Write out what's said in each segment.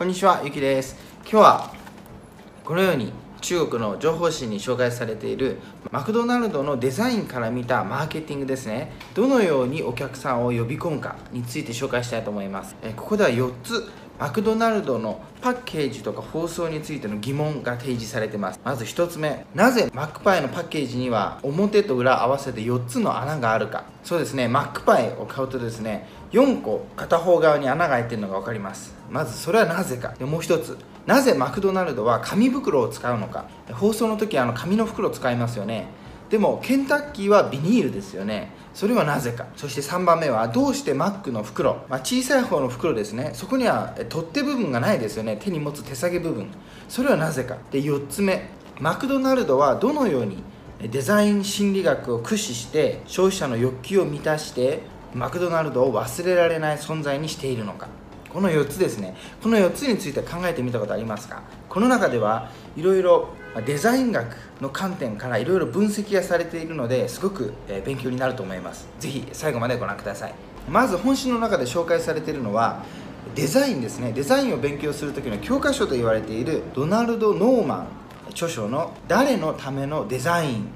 こんにちはゆきです。今日はこのように中国の情報誌に紹介されているマクドナルドのデザインから見たマーケティングですね。どのようにお客さんを呼び込むかについて紹介したいと思います。えここでは4つマクドナルドのパッケージとか包装についての疑問が提示されてます。まず1つ目なぜマックパイのパッケージには表と裏合わせて4つの穴があるか。そうですねマックパイを買うとですね4個片方側に穴が開いてるのが分かります。まずそれはなぜか。でもう一つ。なぜマクドナルドは紙袋を使うのか。放送の時あの紙の袋を使いますよね。でもケンタッキーはビニールですよね。それはなぜか。そして3番目はどうしてマックの袋、まあ、小さい方の袋ですね。そこには取っ手部分がないですよね。手に持つ手提げ部分。それはなぜか。で4つ目。マクドナルドはどのようにデザイン心理学を駆使して消費者の欲求を満たしてマクドナルドを忘れられない存在にしているのか。この4つですね。この4つについて考えてみたことありますか？この中ではいろいろデザイン学の観点からいろいろ分析がされているのですごく勉強になると思います。是非最後までご覧ください。まず本誌の中で紹介されているのはデザインですね。デザインを勉強する時の教科書と言われているドナルド・ノーマン著書の「誰のためのデザイン」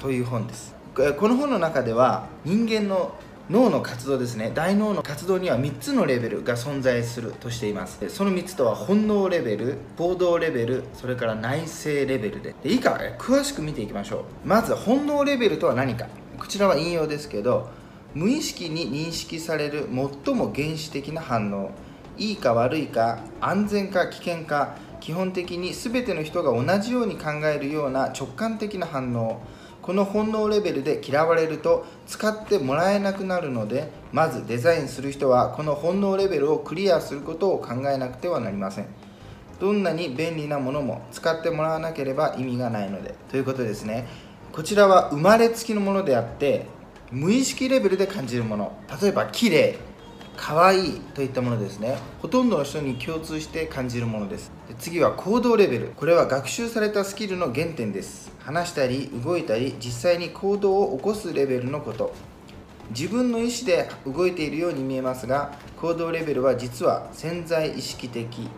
という本です。この本の中では人間の脳の活動ですね。大脳の活動には3つのレベルが存在するとしています。その3つとは本能レベル行動レベルそれから内政レベルで。でいいか詳しく見ていきましょう。まず本能レベルとは何か。こちらは引用ですけど無意識に認識される最も原始的な反応。いいか悪いか安全か危険か基本的に全ての人が同じように考えるような直感的な反応。この本能レベルで嫌われると使ってもらえなくなるのでまずデザインする人はこの本能レベルをクリアすることを考えなくてはなりません。どんなに便利なものも使ってもらわなければ意味がないのでということですね。こちらは生まれつきのものであって無意識レベルで感じるもの。例えば綺麗可愛いといったものですね。ほとんどの人に共通して感じるものです。で次は行動レベル。これは学習されたスキルの原点です。話したり動いたり実際に行動を起こすレベルのこと。自分の意思で動いているように見えますが行動レベルは実は潜在意識的。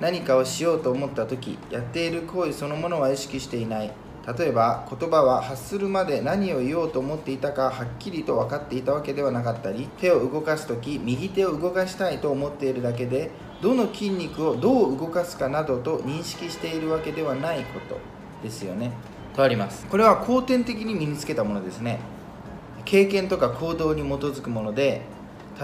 何かをしようと思った時やっている行為そのものは意識していない。例えば言葉は発するまで何を言おうと思っていたかはっきりと分かっていたわけではなかったり手を動かす時右手を動かしたいと思っているだけでどの筋肉をどう動かすかなどと認識しているわけではないことですよね。とあります。これは後天的に身につけたものですね。経験とか行動に基づくもので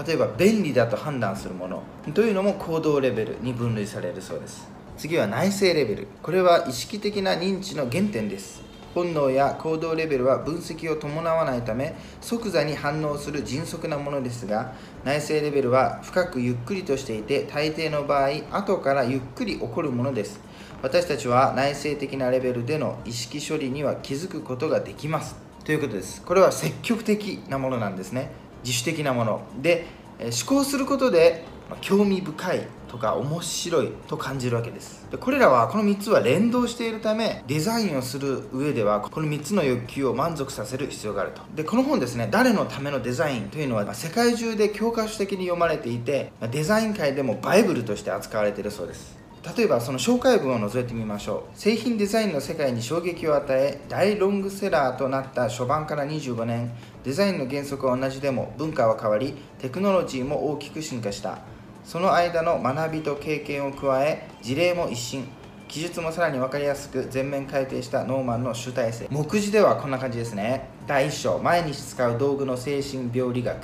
例えば便利だと判断するものというのも行動レベルに分類されるそうです。次は内省レベル。これは意識的な認知の原点です。本能や行動レベルは分析を伴わないため即座に反応する迅速なものですが内省レベルは深くゆっくりとしていて大抵の場合後からゆっくり起こるものです。私たちは内省的なレベルでの意識処理には気づくことができます。ということです。これは積極的なものなんですね。自主的なもの。で思考することで興味深いとか面白いと感じるわけです。でこれらはこの3つは連動しているためデザインをする上ではこの3つの欲求を満足させる必要があると。でこの本ですね誰のためのデザインというのは世界中で教科書的に読まれていてデザイン界でもバイブルとして扱われているそうです。例えばその紹介文を覗いてみましょう。製品デザインの世界に衝撃を与え大ロングセラーとなった初版から25年。デザインの原則は同じでも文化は変わりテクノロジーも大きく進化した。その間の学びと経験を加え事例も一新。記述もさらに分かりやすく全面改定したノーマンの集大成目次ではこんな感じですね。第1章毎日使う道具の精神病理学。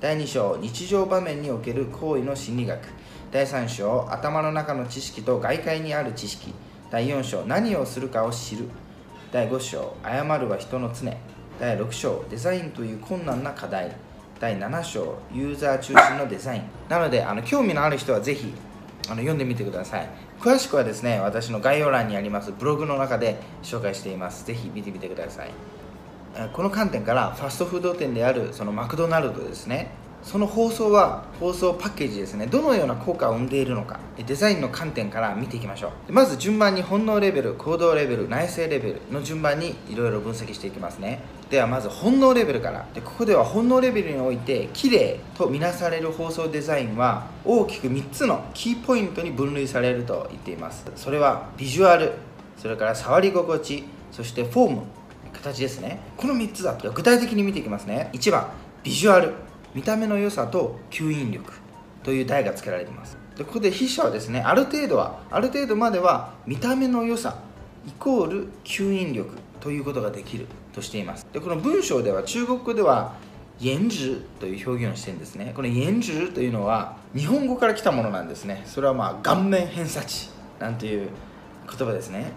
第2章日常場面における行為の心理学。第3章頭の中の知識と外界にある知識。第4章何をするかを知る。第5章謝るは人の常。第6章デザインという困難な課題。第7章ユーザー中心のデザイン。なのであの興味のある人はぜひあの読んでみてください。詳しくはですね私の概要欄にありますブログの中で紹介しています。ぜひ見てみてください。この観点からファストフード店であるそのマクドナルドですね。その放送は放送パッケージですね。どのような効果を生んでいるのかデザインの観点から見ていきましょう。まず順番に本能レベル行動レベル内政レベルの順番にいろいろ分析していきますね。ではまず本能レベルから。でここでは本能レベルにおいて綺麗とみなされる放送デザインは大きく3つのキーポイントに分類されると言っています。それはビジュアルそれから触り心地そしてフォーム形ですね。この3つだと具体的に見ていきますね。1番ビジュアル。見た目の良さと吸引力という題が付けられています。でここで筆者はですねある程度はある程度までは見た目の良さイコール吸引力ということができるとしています。でこの文章では中国語では颜值という表現をしてるんですね。この颜值というのは日本語から来たものなんですね。それはまあ顔面偏差値なんていう言葉ですね。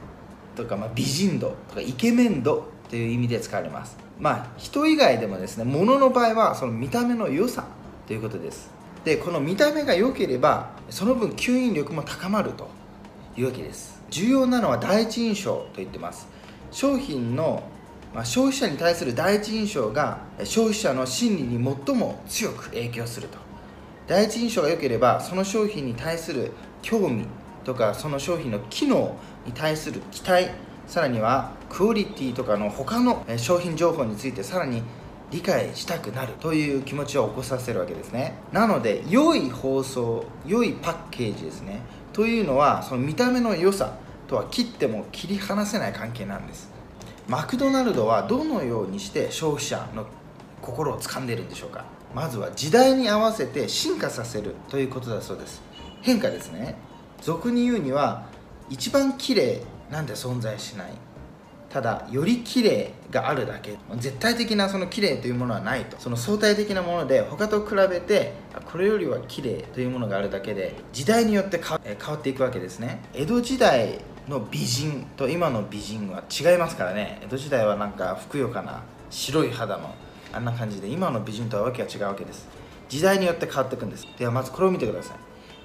とか、ま、美人度とかイケメン度という意味で使われます。まあ人以外でもですね物の場合はその見た目の良さということです。でこの見た目が良ければその分吸引力も高まるというわけです。重要なのは第一印象と言ってます。商品のまあ、消費者に対する第一印象が消費者の心理に最も強く影響すると。第一印象が良ければその商品に対する興味とかその商品の機能に対する期待さらにはクオリティとかの他の商品情報についてさらに理解したくなるという気持ちを起こさせるわけですね。なので良い放送良いパッケージですね。というのはその見た目の良さとは切っても切り離せない関係なんです。マクドナルドはどのようにして消費者の心を掴んでいるんでしょうか。まずは時代に合わせて進化させるということだそうです。変化ですね。俗に言うには一番綺麗なんて存在しない。ただより綺麗があるだけ。絶対的なその綺麗というものはないと。その相対的なもので他と比べてこれよりは綺麗というものがあるだけで時代によって変わっていくわけですね。江戸時代の美人と今の美人は違いますからね。江戸時代はなんかふくよかな白い肌のあんな感じで今の美人とはわけが違うわけです。時代によって変わっていくんです。ではまずこれを見てください。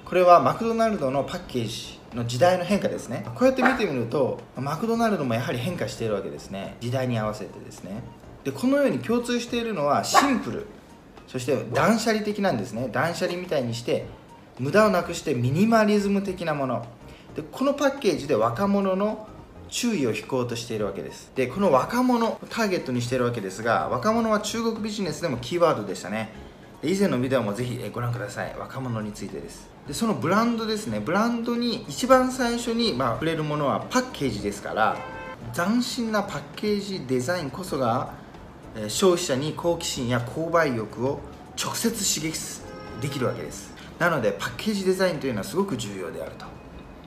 これはマクドナルドのパッケージ。の時代の変化ですね。こうやって見てみるとマクドナルドもやはり変化しているわけですね。時代に合わせてですね。でこのように共通しているのはシンプル。そして断捨離的なんですね。断捨離みたいにして無駄をなくしてミニマリズム的なもの。でこのパッケージで若者の注意を引こうとしているわけです。でこの若者をターゲットにしているわけですが若者は中国ビジネスでもキーワードでしたね。以前のビデオもぜひご覧ください。若者についてです。でそのブランドですね。ブランドに一番最初に、まあ、触れるものはパッケージですから斬新なパッケージデザインこそが消費者に好奇心や購買欲を直接刺激できるわけです。なのでパッケージデザインというのはすごく重要であると。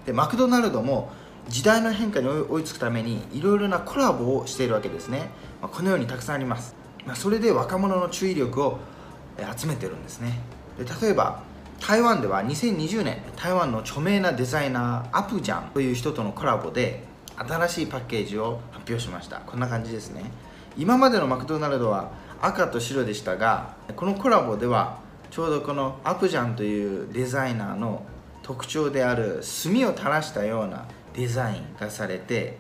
でマクドナルドも時代の変化に追いつくためにいろいろなコラボをしているわけですね、まあ、このようにたくさんあります、まあ、それで若者の注意力を集めてるんですね。で例えば台湾では2020年台湾の著名なデザイナーアプジャンという人とのコラボで新しいパッケージを発表しました。こんな感じですね。今までのマクドナルドは赤と白でしたがこのコラボではちょうどこのアプジャンというデザイナーの特徴である墨を垂らしたようなデザインがされて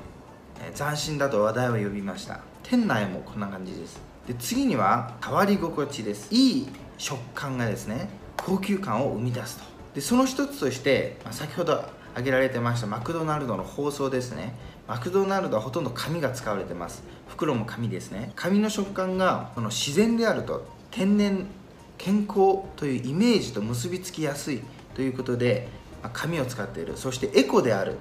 斬新だと話題を呼びました。店内もこんな感じです。で次には触り心地です。いい食感がですね高級感を生み出すと。でその一つとしてまあ先ほど挙げられてましたマクドナルドの包装ですね。マクドナルドはほとんど紙が使われてます。袋も紙ですね。紙の食感がこの自然であると天然健康というイメージと結びつきやすいということでまあ紙を使っている。そしてエコである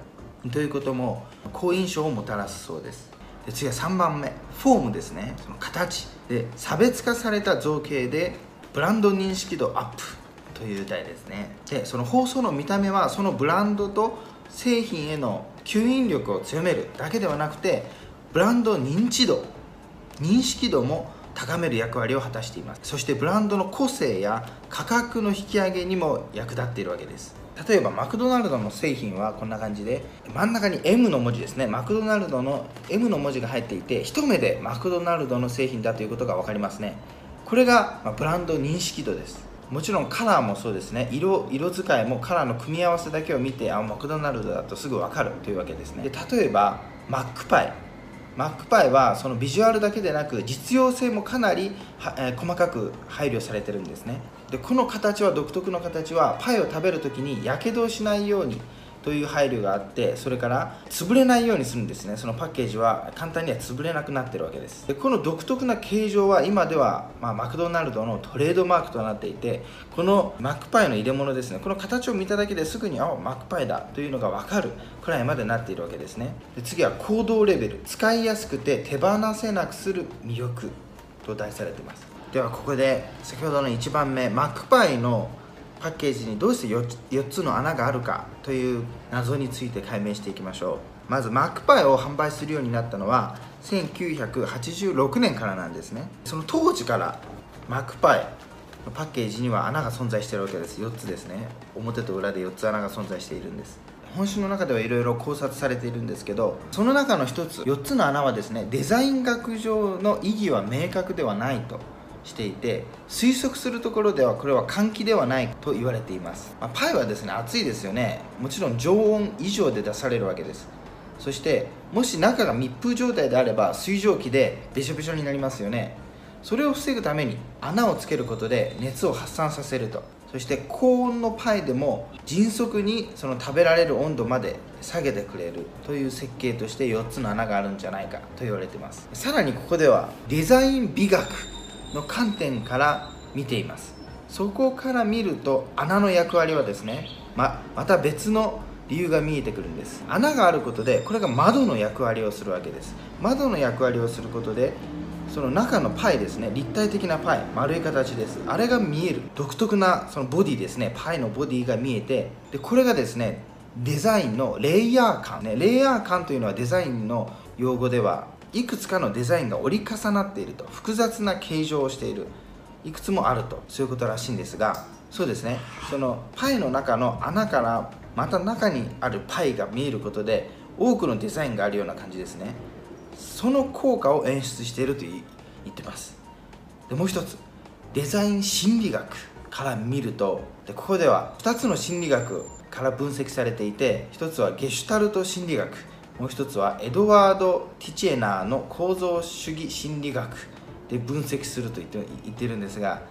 ということも好印象をもたらすそうです。で次は3番目。フォームですね。その形。で差別化された造形でブランド認識度アップという題ですね。でその放送の見た目はそのブランドと製品への吸引力を強めるだけではなくてブランド認知度認識度も高める役割を果たしています。そしてブランドの個性や価格の引き上げにも役立っているわけです。例えばマクドナルドの製品はこんな感じで真ん中に M の文字ですね。マクドナルドの M の文字が入っていて一目でマクドナルドの製品だということが分かりますね。これがブランド認識度です。もちろんカラーもそうですね。色色使いもカラーの組み合わせだけを見てあマクドナルドだとすぐ分かるというわけですね。で例えばマックパイ。マックパイはそのビジュアルだけでなく実用性もかなりは、えー、細かく配慮されてるんですね。でこの形は独特の形はパイを食べる時にやけどをしないようにという配慮があってそれから潰れないようにするんですね。そのパッケージは簡単には潰れなくなってるわけです。でこの独特な形状は今では、まあ、マクドナルドのトレードマークとなっていてこのマックパイの入れ物ですね。この形を見ただけですぐにあマックパイだというのが分かるくらいまでなっているわけですね。で次は行動レベル。使いやすくて手放せなくする魅力と題されています。ではここで先ほどの1番目マックパイのパッケージにどうして 4, 4つの穴があるかという謎について解明していきましょう。まずマックパイを販売するようになったのは1986年からなんですね。その当時からマックパイのパッケージには穴が存在してるわけです。4つですね。表と裏で4つ穴が存在しているんです。本誌の中ではいろいろ考察されているんですけどその中の1つ4つの穴はですねデザイン学上の意義は明確ではないと。していて推測するところではこれは換気ではないと言われています、まあ、パイはですね熱いですよね。もちろん常温以上で出されるわけです。そしてもし中が密封状態であれば水蒸気でべしょべしょになりますよね。それを防ぐために穴をつけることで熱を発散させると。そして高温のパイでも迅速にその食べられる温度まで下げてくれる。という設計として4つの穴があるんじゃないかと言われています。さらにここではデザイン美学の観点から見ています。そこから見ると穴の役割はですねままた別の理由が見えてくるんです。穴があることでこれが窓の役割をするわけです。窓の役割をすることでその中のパイですね立体的なパイ丸い形です。あれが見える独特なそのボディですねパイのボディが見えてでこれがですねデザインのレイヤー感ね。レイヤー感というのはデザインの用語ではいくつかのデザインが折り重なっていると複雑な形状をしている。いくつもあるとそういうことらしいんですがそうですね。そのパイの中の穴からまた中にあるパイが見えることで多くのデザインがあるような感じですね。その効果を演出していると言ってます。でもう一つ。デザイン心理学から見るとでここでは2つの心理学から分析されていて1つはゲシュタルト心理学。もう一つはエドワード・ティチェナーの構造主義心理学。で分析すると言って言ってるんですが。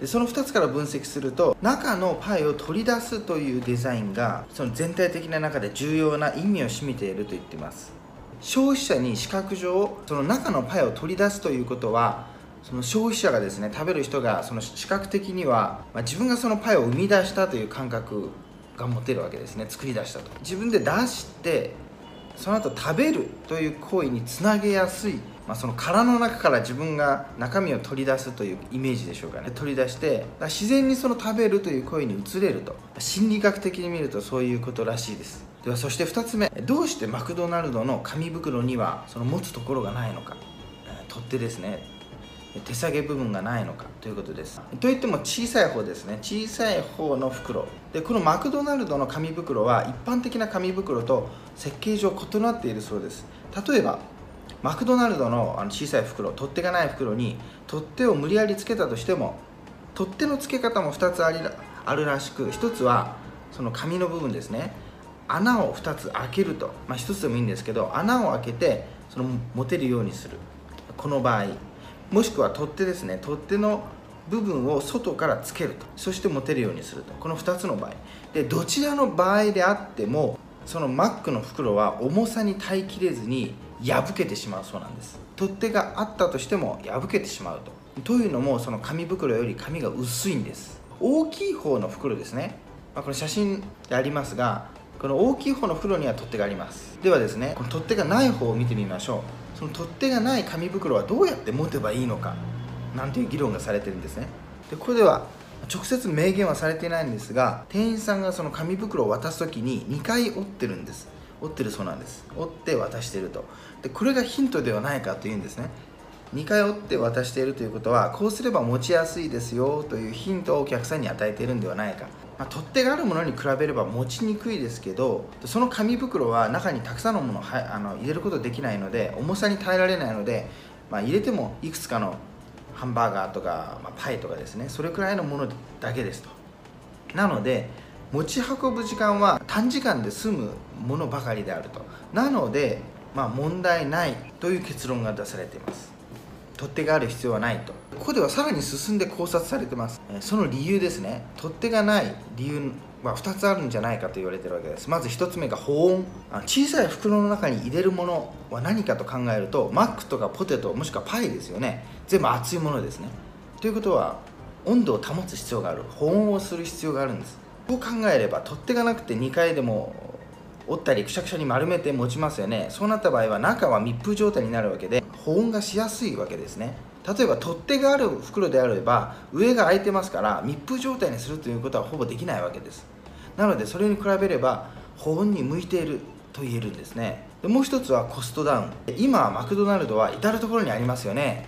でその2つから分析すると中のパイを取り出すというデザインがその全体的な中で重要な意味を占めていると言ってます。消費者に視覚上その中のパイを取り出すということはその消費者がですね食べる人がその視覚的には、まあ、自分がそのパイを生み出したという感覚が持てるわけですね。作り出したと。自分で出してその後食べるという行為につなげやすい、まあ、その殻の中から自分が中身を取り出すというイメージでしょうかね。取り出して自然にその食べるという行為に移れると。心理学的に見るとそういうことらしいです。ではそして2つ目どうしてマクドナルドの紙袋にはその持つところがないのか。取っ手ですね。手提げ部分がないのかということです。といっても小さい方ですね。小さい方の袋。でこのマクドナルドの紙袋は一般的な紙袋と設計上異なっているそうです。例えばマクドナルドの小さい袋取っ手がない袋に取っ手を無理やりつけたとしても取っ手の付け方も2つありあるらしく1つはその紙の部分ですね。穴を2つ開けると、まあ、1つでもいいんですけど穴を開けてその持てるようにする。この場合。もしくは取っ手ですね。取っ手の部分を外からつけると。そして持てるようにすると。この2つの場合。でどちらの場合であってもそのマックの袋は重さに耐えきれずに破けてしまうそうなんです。取っ手があったとしても破けてしまうと。というのもその紙袋より紙が薄いんです。大きい方の袋ですね、まあ、これ写真でありますがこの大きい方の袋には取っ手があります。ではですねこの取っ手がない方を見てみましょう。その取っ手がない紙袋はどうやって持てばいいのかなんていう議論がされてるんですね。でここでは直接明言はされていないんですが店員さんがその紙袋を渡す時に2回折ってるんです。折ってるそうなんです。折って渡してると。でこれがヒントではないかというんですね。2回折って渡しているということはこうすれば持ちやすいですよというヒントをお客さんに与えているんではないか、まあ、取っ手があるものに比べれば持ちにくいですけどその紙袋は中にたくさんのものをあの入れることできないので重さに耐えられないので、まあ、入れてもいくつかのハンバーガーとか、まあ、パイとかですねそれくらいのものだけですと。なので持ち運ぶ時間は短時間で済むものばかりであると。なので、まあ、問題ないという結論が出されています。取っ手がある必要はないと。ここではさらに進んで考察されてます。その理由ですね。取っ手がない理由は2つあるんじゃないかと言われてるわけです。まず1つ目が保温。小さい袋の中に入れるものは何かと考えるとマックとかポテトもしくはパイですよね。全部熱いものですね。ということは温度を保つ必要がある。保温をする必要があるんです。こう考えれば取っ手がなくて2回でも折ったりくしゃくしゃに丸めて持ちますよね。そうなった場合は中は密封状態になるわけで保温がしやすいわけですね。例えば取っ手がある袋であれば上が開いてますから密封状態にするということはほぼできないわけです。なのでそれに比べれば保温に向いていると言えるんですね。でもう一つはコストダウン。今マクドナルドは至る所にありますよね。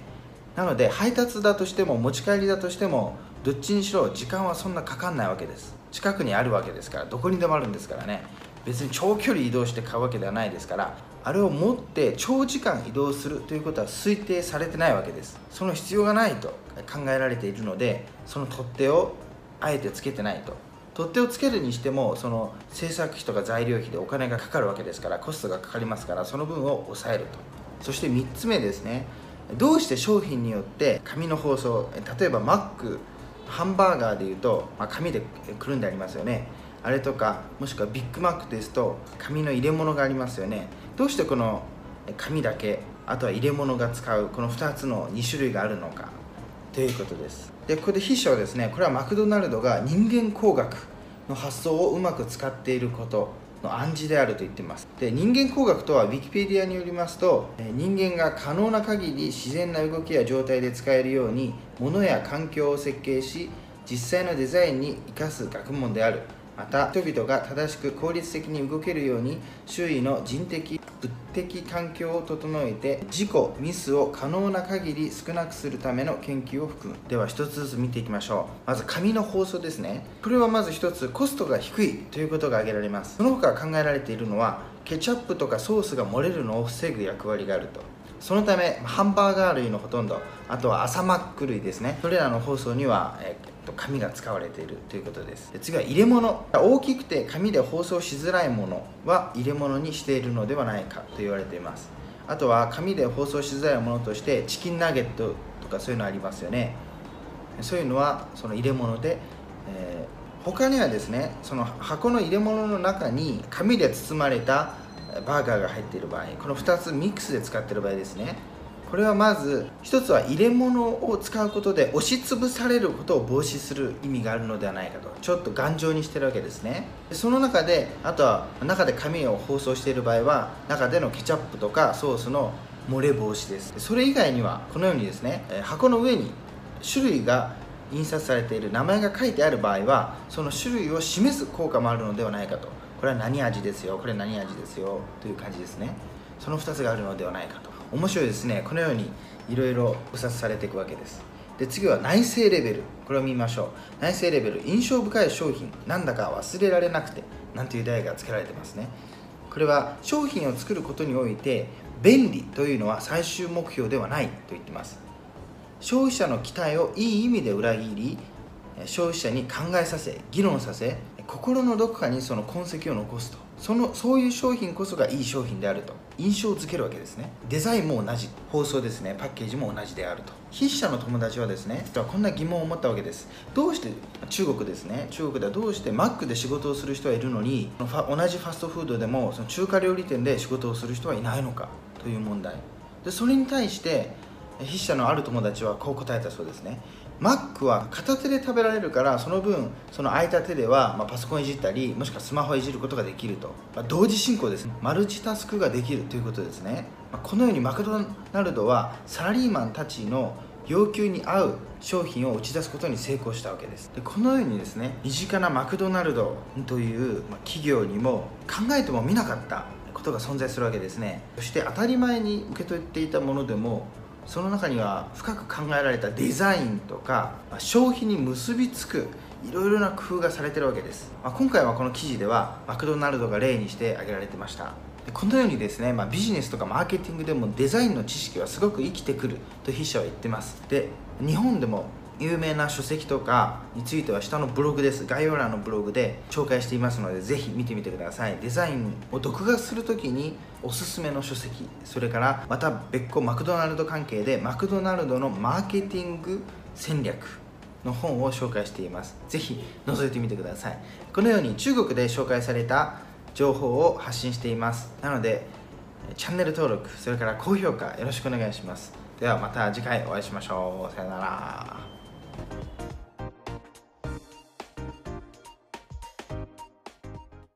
なので配達だとしても持ち帰りだとしてもどっちにしろ時間はそんなかかんないわけです。近くにあるわけですからどこにでもあるんですからね。別に長距離移動して買うわけではないですからあれを持って長時間移動するということは推定されてないわけです。その必要がないと考えられているのでその取っ手をあえてつけてないと。取っ手をつけるにしてもその制作費とか材料費でお金がかかるわけですからコストがかかりますからその分を抑えると。そして3つ目ですね。どうして商品によって紙の包装例えばマックハンバーガーでいうと、まあ、紙でくるんでありますよね。あれとかもしくはビッグマックですと紙の入れ物がありますよね。どうしてこの紙だけあとは入れ物が使うこの2つの2種類があるのか。ということです。でここで筆者はですね。これはマクドナルドが人間工学の発想をうまく使っていることの暗示であると言ってます。で人間工学とは Wikipedia によりますと人間が可能な限り自然な動きや状態で使えるように物や環境を設計し実際のデザインに生かす学問である。また人々が正しく効率的に動けるように周囲の人的物的環境を整えて事故ミスを可能な限り少なくするための研究を含む。では一つずつ見ていきましょう。まず紙の包装ですね。これはまず一つコストが低いということが挙げられます。その他考えられているのはケチャップとかソースが漏れるのを防ぐ役割があると。そのためハンバーガー類のほとんどあとは朝マック類ですね。それらの包装には、え紙が使われているということです。次は入れ物。大きくて紙で包装しづらいものは入れ物にしているのではないかと言われています。あとは紙で包装しづらいものとしてチキンナゲットとかそういうのありますよね。そういうのはその入れ物で、えー、他にはですねその箱の入れ物の中に紙で包まれたバーガーが入っている場合この2つミックスで使っている場合ですね。これはまず一つは入れ物を使うことで押しつぶされることを防止する意味があるのではないかと。ちょっと頑丈にしてるわけですね。その中であとは中で紙を包装している場合は中でのケチャップとかソースの漏れ防止です。それ以外にはこのようにですね箱の上に種類が印刷されている名前が書いてある場合はその種類を示す効果もあるのではないかと。これは何味ですよこれ何味ですよという感じですね。その2つがあるのではないかと。面白いですね。このようにいろいろ考察されていくわけです。で次は内政レベル。これを見ましょう。内政レベル。印象深い商品。なんだか忘れられなくて。なんていう題が付けられてますね。これは商品を作ることにおいて便利というのは最終目標ではない。と言ってます。消費者の期待をいい意味で裏切り消費者に考えさせ議論させ心のどこかにその痕跡を残すと。そのそういう商品こそがいい商品であると。印象づけるわけですね。デザインも同じ。包装ですね。パッケージも同じであると。筆者の友達はですね実はこんな疑問を持ったわけです。どうして中国ですね。中国ではどうしてマックで仕事をする人はいるのに同じファストフードでもその中華料理店で仕事をする人はいないのか？という問題。でそれに対して筆者のある友達はこう答えたそうですね。マックは片手で食べられるからその分その空いた手では、まあ、パソコンいじったりもしくはスマホいじることができると、まあ、同時進行ですね。マルチタスクができるということですね、まあ、このようにマクドナルドはサラリーマンたちの要求に合う商品を打ち出すことに成功したわけです。でこのようにですね身近なマクドナルドという企業にも考えてもみなかったことが存在するわけですね。そして当たり前に受け取っていたものでもその中には深く考えられたデザインとか消費に結びつくいろいろな工夫がされてるわけです、まあ、今回はこの記事ではマクドナルドが例にして挙げられてました。でこのようにですね、まあ、ビジネスとかマーケティングでもデザインの知識はすごく生きてくると筆者は言ってます。で日本でも有名な書籍とかについては下のブログです。概要欄のブログで紹介していますのでぜひ見てみてください。デザインを独学するときにおすすめの書籍それからまた別個マクドナルド関係でマクドナルドのマーケティング戦略の本を紹介しています。ぜひ覗いてみてください。このように中国で紹介された情報を発信しています。なのでチャンネル登録それから高評価よろしくお願いします。ではまた次回お会いしましょう。さよなら。